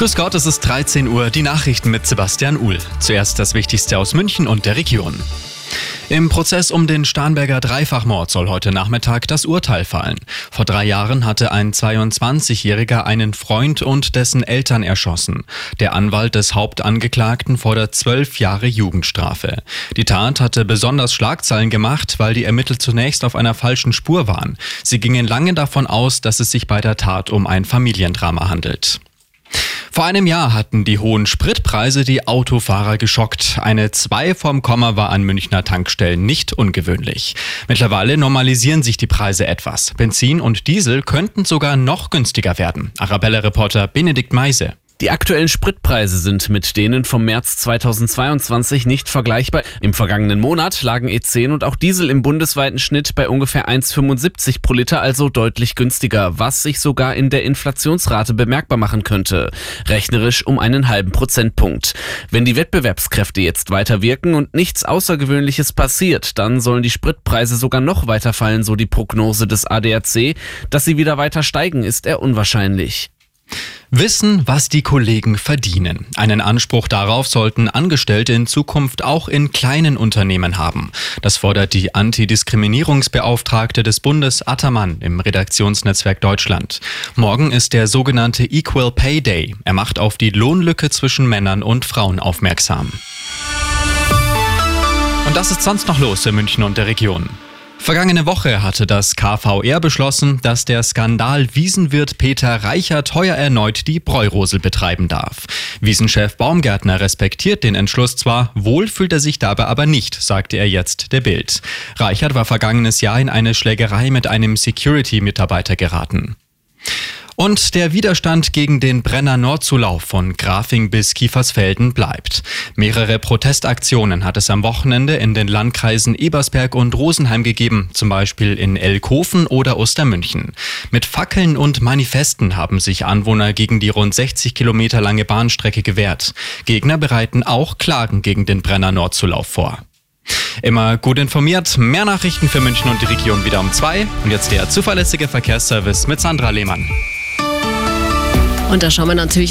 Grüß Gott, es ist 13 Uhr, die Nachrichten mit Sebastian Uhl. Zuerst das Wichtigste aus München und der Region. Im Prozess um den Starnberger Dreifachmord soll heute Nachmittag das Urteil fallen. Vor drei Jahren hatte ein 22-Jähriger einen Freund und dessen Eltern erschossen. Der Anwalt des Hauptangeklagten fordert zwölf Jahre Jugendstrafe. Die Tat hatte besonders Schlagzeilen gemacht, weil die Ermittler zunächst auf einer falschen Spur waren. Sie gingen lange davon aus, dass es sich bei der Tat um ein Familiendrama handelt. Vor einem Jahr hatten die hohen Spritpreise die Autofahrer geschockt. Eine 2 vom Komma war an Münchner Tankstellen nicht ungewöhnlich. Mittlerweile normalisieren sich die Preise etwas. Benzin und Diesel könnten sogar noch günstiger werden. Arabella-Reporter Benedikt Meise. Die aktuellen Spritpreise sind mit denen vom März 2022 nicht vergleichbar. Im vergangenen Monat lagen E10 und auch Diesel im bundesweiten Schnitt bei ungefähr 1,75 pro Liter, also deutlich günstiger, was sich sogar in der Inflationsrate bemerkbar machen könnte. Rechnerisch um einen halben Prozentpunkt. Wenn die Wettbewerbskräfte jetzt weiter wirken und nichts Außergewöhnliches passiert, dann sollen die Spritpreise sogar noch weiter fallen, so die Prognose des ADAC. Dass sie wieder weiter steigen, ist eher unwahrscheinlich. Wissen, was die Kollegen verdienen. Einen Anspruch darauf sollten Angestellte in Zukunft auch in kleinen Unternehmen haben. Das fordert die Antidiskriminierungsbeauftragte des Bundes Attermann im Redaktionsnetzwerk Deutschland. Morgen ist der sogenannte Equal Pay Day. Er macht auf die Lohnlücke zwischen Männern und Frauen aufmerksam. Und das ist sonst noch los in München und der Region. Vergangene Woche hatte das KVR beschlossen, dass der Skandal Wiesenwirt Peter Reichert heuer erneut die Bräurosel betreiben darf. Wiesenchef Baumgärtner respektiert den Entschluss zwar, wohl fühlt er sich dabei aber nicht, sagte er jetzt der Bild. Reichert war vergangenes Jahr in eine Schlägerei mit einem Security-Mitarbeiter geraten. Und der Widerstand gegen den Brenner Nordzulauf von Grafing bis Kiefersfelden bleibt. Mehrere Protestaktionen hat es am Wochenende in den Landkreisen Ebersberg und Rosenheim gegeben, zum Beispiel in Elkofen oder Ostermünchen. Mit Fackeln und Manifesten haben sich Anwohner gegen die rund 60 Kilometer lange Bahnstrecke gewehrt. Gegner bereiten auch Klagen gegen den Brenner Nordzulauf vor. Immer gut informiert. Mehr Nachrichten für München und die Region wieder um zwei. Und jetzt der zuverlässige Verkehrsservice mit Sandra Lehmann. Und da schauen wir natürlich